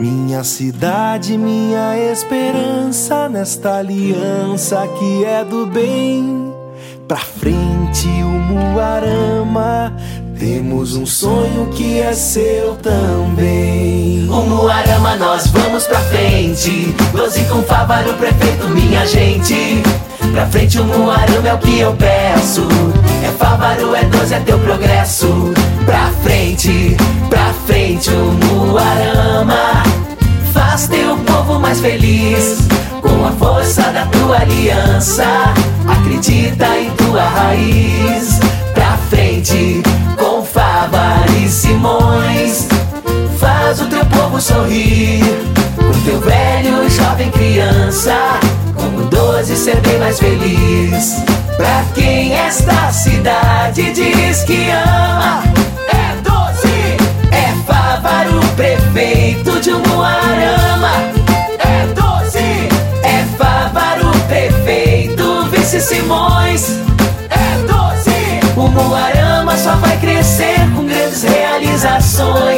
Minha cidade, minha esperança nesta aliança que é do bem. Pra frente o Muarama, temos um sonho que é seu também. O Muarama, nós vamos pra frente. Doze com Fávaro, prefeito, minha gente. Pra frente o Muarama é o que eu peço. É Fávaro, é doze, é teu progresso. Pra frente, pra frente feliz. Com a força da tua aliança. Acredita em tua raiz. Pra frente, com Fábio e Simões. Faz o teu povo sorrir. Com teu velho, jovem, criança. Como doze ser bem mais feliz. Pra quem esta cidade diz que ama. Doce Simões é doce. O Moarama só vai crescer com grandes realizações.